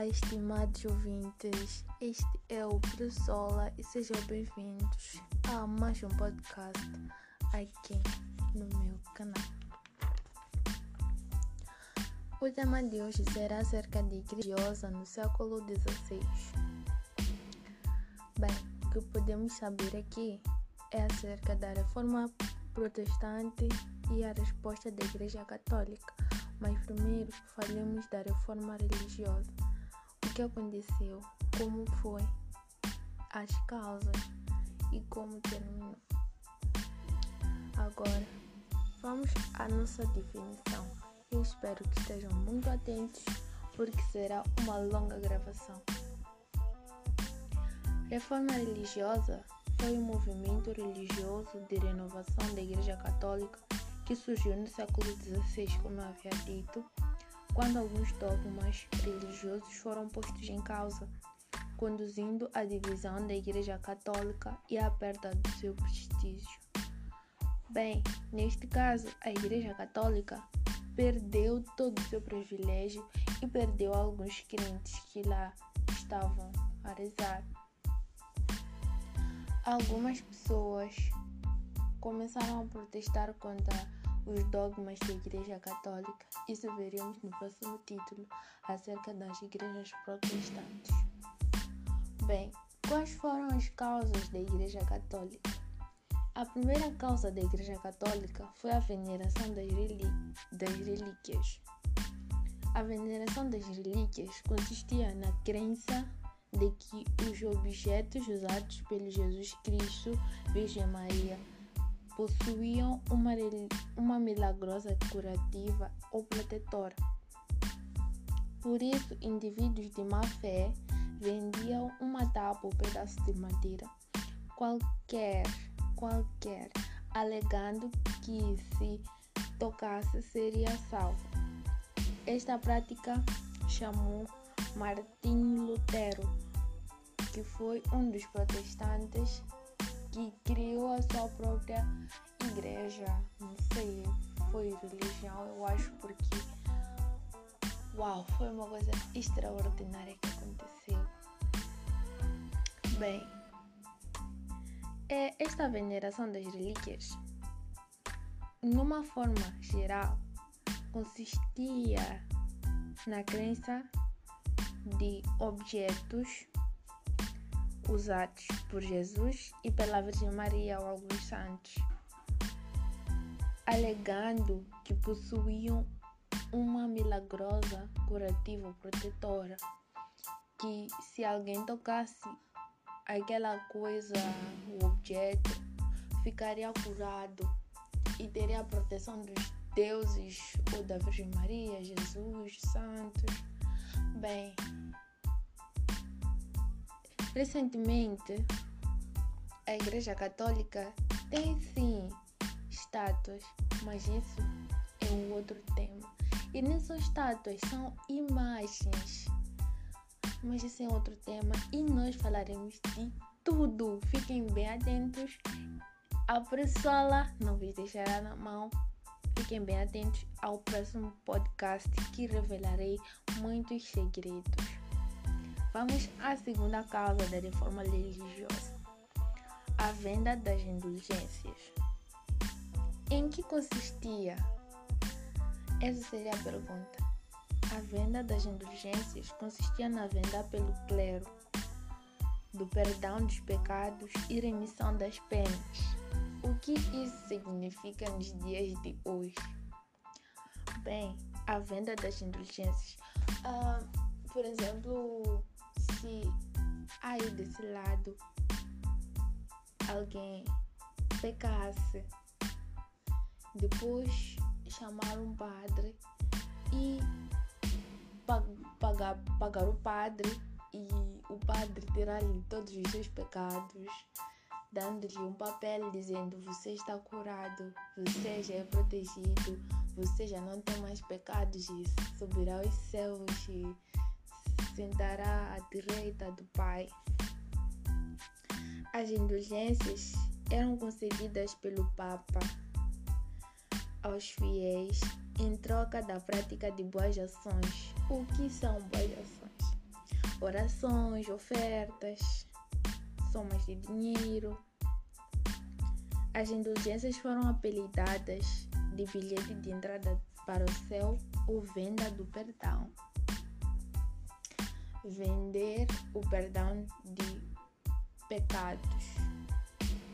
Olá, estimados ouvintes. Este é o Presola e sejam bem-vindos a mais um podcast aqui no meu canal. O tema de hoje será acerca de religiosa no século XVI. Bem, o que podemos saber aqui é acerca da reforma protestante e a resposta da Igreja Católica mas primeiro falemos da reforma religiosa. Que aconteceu, como foi, as causas e como terminou. Agora, vamos à nossa definição. Eu espero que estejam muito atentos, porque será uma longa gravação. Reforma religiosa foi um movimento religioso de renovação da Igreja Católica que surgiu no século XVI, como havia dito, quando alguns dogmas religiosos foram postos em causa, conduzindo à divisão da Igreja Católica e à perda do seu prestígio. Bem, neste caso, a Igreja Católica perdeu todo o seu privilégio e perdeu alguns crentes que lá estavam a rezar. Algumas pessoas começaram a protestar contra os dogmas da Igreja Católica. Isso veremos no próximo título acerca das igrejas protestantes. Bem, quais foram as causas da Igreja Católica? A primeira causa da Igreja Católica foi a veneração das, das relíquias. A veneração das relíquias consistia na crença de que os objetos usados pelo Jesus Cristo, Virgem Maria, possuíam uma, uma milagrosa curativa ou protetora. Por isso, indivíduos de má fé vendiam uma tábua ou pedaço de madeira, qualquer, qualquer, alegando que se tocasse seria salvo. Esta prática chamou Martinho Lutero, que foi um dos protestantes que criou a sua própria igreja. Não sei, foi religião, eu acho, porque. Uau, foi uma coisa extraordinária que aconteceu. Bem, é esta veneração das relíquias, numa forma geral, consistia na crença de objetos usados por Jesus e pela Virgem Maria ou alguns santos, alegando que possuíam uma milagrosa curativa protetora, que se alguém tocasse aquela coisa, o objeto, ficaria curado e teria a proteção dos deuses ou da Virgem Maria, Jesus, santos. Bem, Recentemente, a Igreja Católica tem sim estátuas, mas isso é um outro tema. E nem são estátuas, são imagens. Mas isso é outro tema e nós falaremos de tudo. Fiquem bem atentos. A Pressola não vos deixará na mão. Fiquem bem atentos ao próximo podcast que revelarei muitos segredos. Vamos à segunda causa da reforma religiosa: a venda das indulgências. Em que consistia? Essa seria a pergunta. A venda das indulgências consistia na venda pelo clero do perdão dos pecados e remissão das penas. O que isso significa nos dias de hoje? Bem, a venda das indulgências. Uh, por exemplo, se aí desse lado alguém pecasse, depois chamar um padre e pagar, pagar o padre e o padre tirar-lhe todos os seus pecados, dando-lhe um papel dizendo você está curado, você já é protegido, você já não tem mais pecados e subirá aos céus e sentará à direita do Pai. As indulgências eram concedidas pelo Papa aos fiéis em troca da prática de boas ações. O que são boas ações? orações, ofertas, somas de dinheiro. As indulgências foram apelidadas de bilhete de entrada para o céu ou venda do perdão. Vender o perdão de pecados.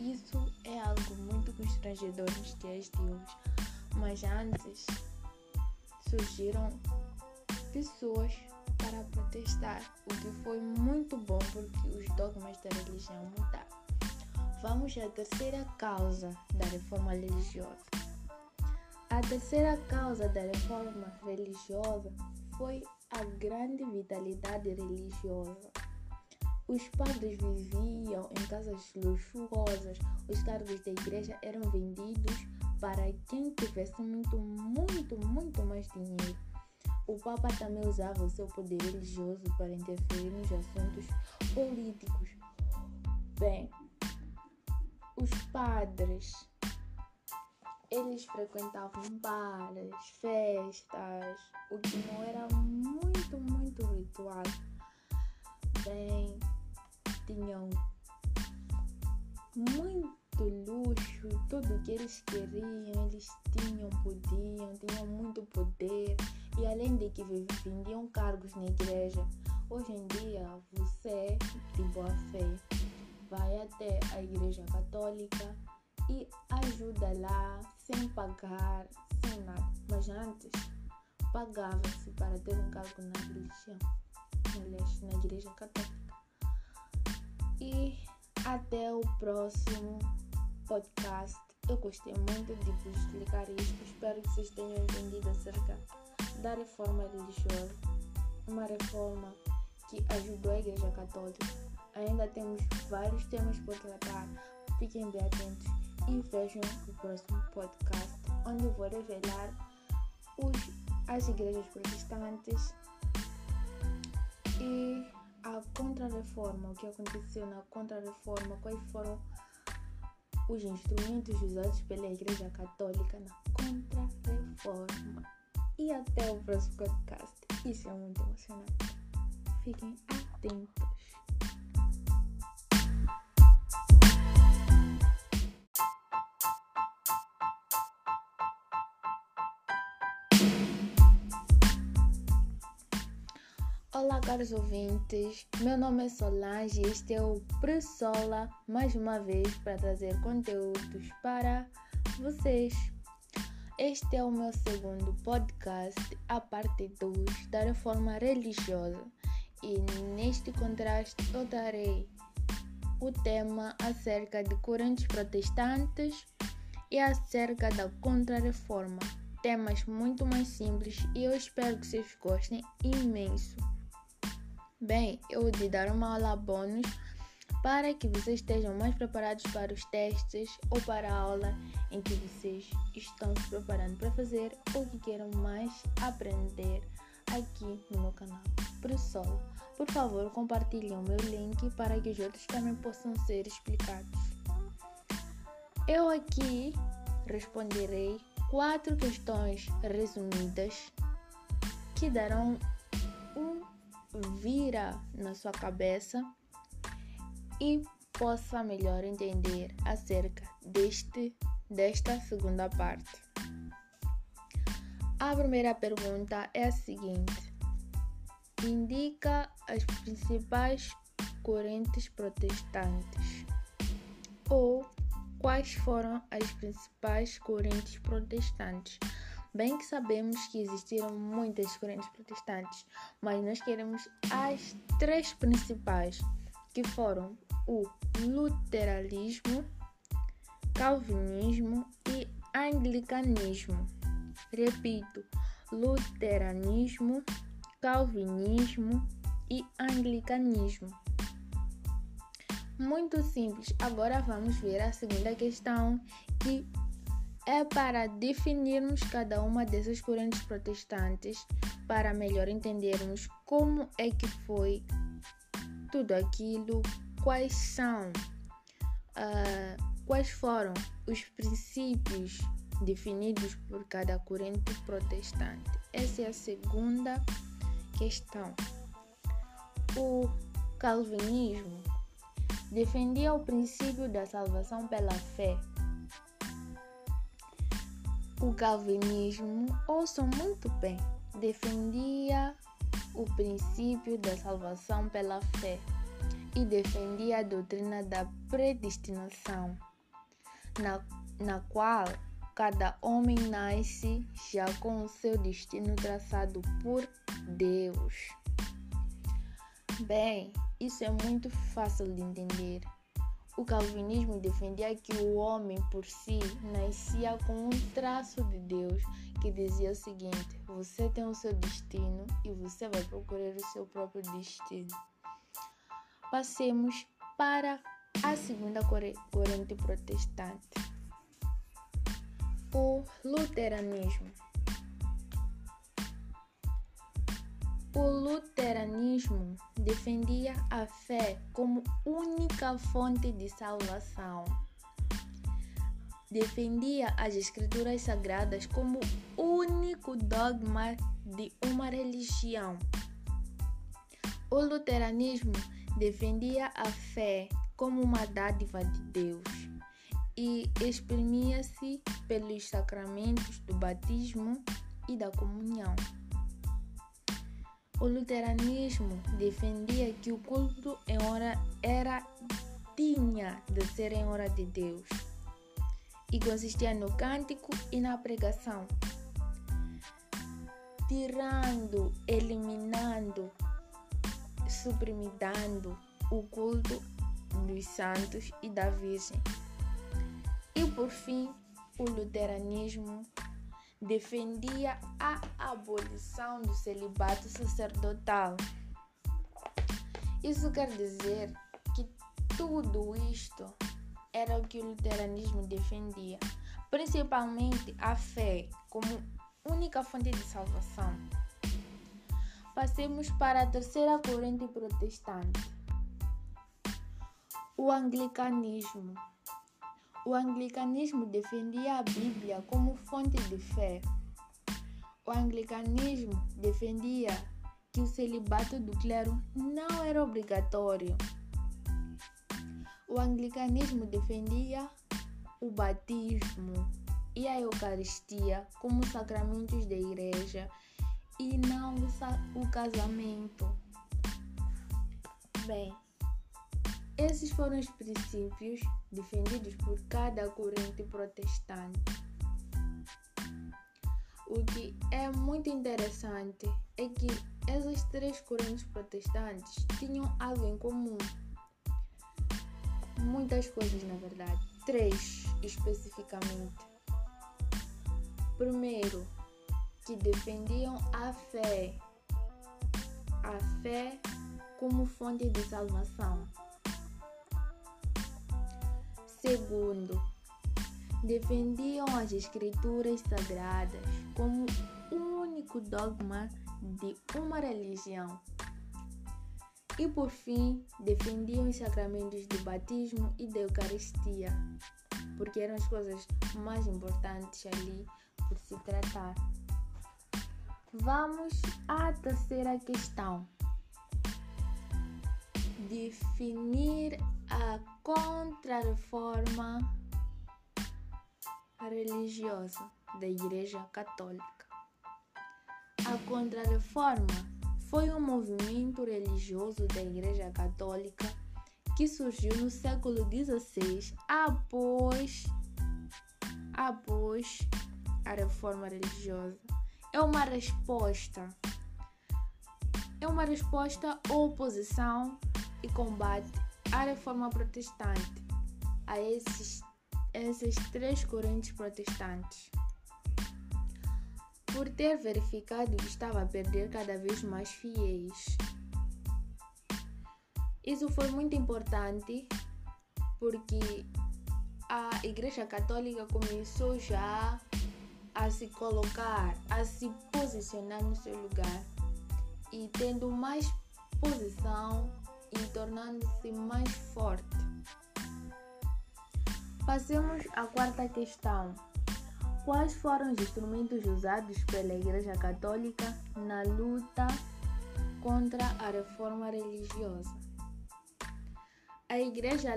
Isso é algo muito constrangedor nos dias de hoje, mas antes surgiram pessoas para protestar, o que foi muito bom porque os dogmas da religião mudaram. Vamos à terceira causa da reforma religiosa. A terceira causa da reforma religiosa foi a grande vitalidade religiosa. Os padres viviam em casas luxuosas, os cargos da igreja eram vendidos para quem tivesse muito, muito, muito mais dinheiro. O Papa também usava o seu poder religioso para interferir nos assuntos políticos. Bem, os padres eles frequentavam bares, festas, o que não era muito, muito ritual. Bem, tinham muito luxo, tudo que eles queriam, eles tinham, podiam, tinham muito poder e além de que vendiam cargos na igreja. Hoje em dia, você, de boa fé, vai até a igreja católica e ajuda lá sem pagar, sem nada. Mas antes, pagava-se para ter um cargo na religião, na igreja católica. E até o próximo podcast. Eu gostei muito de vos explicar isto. Espero que vocês tenham entendido acerca da reforma religiosa. Uma reforma que ajudou a Igreja Católica. Ainda temos vários temas por tratar. Fiquem bem atentos e vejam o próximo podcast, onde eu vou revelar os, as igrejas protestantes e a contra-reforma, o que aconteceu na contra-reforma, quais foram os instrumentos usados pela Igreja Católica na contra-reforma. E até o próximo podcast. Isso é muito emocionante. Fiquem atentos. Caros ouvintes. Meu nome é Solange e este é o Pressola mais uma vez para trazer conteúdos para vocês. Este é o meu segundo podcast, a parte 2 da reforma religiosa. E neste contraste eu darei o tema acerca de correntes protestantes e acerca da contra-reforma. Temas muito mais simples e eu espero que vocês gostem imenso. Bem, eu vou te dar uma aula bônus para que vocês estejam mais preparados para os testes ou para a aula em que vocês estão se preparando para fazer ou que queiram mais aprender aqui no meu canal Pressol. Por favor, compartilhem o meu link para que os outros também possam ser explicados. Eu aqui responderei quatro questões resumidas que darão vira na sua cabeça e possa melhor entender acerca deste, desta segunda parte. A primeira pergunta é a seguinte: indica as principais correntes protestantes ou quais foram as principais correntes protestantes Bem que sabemos que existiram muitas correntes protestantes, mas nós queremos as três principais, que foram o luteranismo, calvinismo e anglicanismo. Repito, luteranismo, calvinismo e anglicanismo. Muito simples. Agora vamos ver a segunda questão que é para definirmos cada uma dessas correntes protestantes para melhor entendermos como é que foi tudo aquilo, quais são, uh, quais foram os princípios definidos por cada corrente protestante. Essa é a segunda questão. O calvinismo defendia o princípio da salvação pela fé. O calvinismo, ouçam muito bem, defendia o princípio da salvação pela fé e defendia a doutrina da predestinação, na, na qual cada homem nasce já com o seu destino traçado por Deus. Bem, isso é muito fácil de entender. O calvinismo defendia que o homem por si nascia com um traço de Deus que dizia o seguinte: você tem o seu destino e você vai procurar o seu próprio destino. Passemos para a segunda corrente protestante, o luteranismo. O luteranismo defendia a fé como única fonte de salvação. Defendia as escrituras sagradas como único dogma de uma religião. O luteranismo defendia a fé como uma dádiva de Deus e exprimia-se pelos sacramentos do batismo e da comunhão. O luteranismo defendia que o culto em hora era tinha de ser em hora de Deus e consistia no cântico e na pregação, tirando, eliminando, suprimidando o culto dos santos e da Virgem. E por fim, o luteranismo defendia a abolição do celibato sacerdotal. Isso quer dizer que tudo isto era o que o luteranismo defendia, principalmente a fé como única fonte de salvação. Passemos para a terceira corrente protestante, o anglicanismo. O anglicanismo defendia a Bíblia como fonte de fé. O anglicanismo defendia que o celibato do clero não era obrigatório. O anglicanismo defendia o batismo e a Eucaristia como sacramentos da igreja e não o casamento. Bem, esses foram os princípios defendidos por cada corrente protestante. O que é muito interessante é que essas três correntes protestantes tinham algo em comum. Muitas coisas, na verdade. Três especificamente. Primeiro, que defendiam a fé. A fé como fonte de salvação. Segundo, defendiam as escrituras sagradas como o único dogma de uma religião. E por fim, defendiam os sacramentos do batismo e da Eucaristia, porque eram as coisas mais importantes ali por se tratar. Vamos à terceira questão. Definir a contra-reforma religiosa da Igreja Católica. A Contra-Reforma foi um movimento religioso da Igreja Católica que surgiu no século XVI após, após a reforma religiosa. É uma resposta é uma resposta à oposição e combate a reforma protestante, a esses, essas três correntes protestantes. Por ter verificado que estava a perder cada vez mais fiéis. Isso foi muito importante porque a Igreja Católica começou já a se colocar, a se posicionar no seu lugar e tendo mais posição e tornando-se mais forte. Passemos à quarta questão. Quais foram os instrumentos usados pela Igreja Católica na luta contra a reforma religiosa. A Igreja,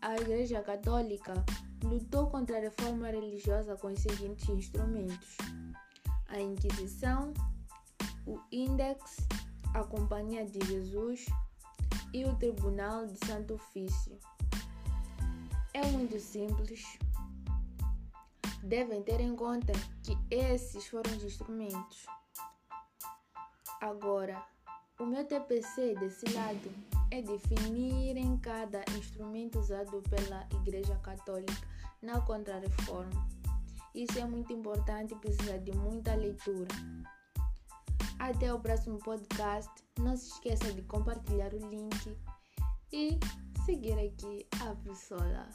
a igreja Católica lutou contra a reforma religiosa com os seguintes instrumentos: a Inquisição, o Index, a Companhia de Jesus e o Tribunal de Santo Ofício. É muito simples. Devem ter em conta que esses foram os instrumentos. Agora, o meu TPC desse lado é definir em cada instrumento usado pela Igreja Católica na Contra-Reforma. Isso é muito importante e precisa de muita leitura. Até o próximo podcast. Não se esqueça de compartilhar o link e seguir aqui a pessoa.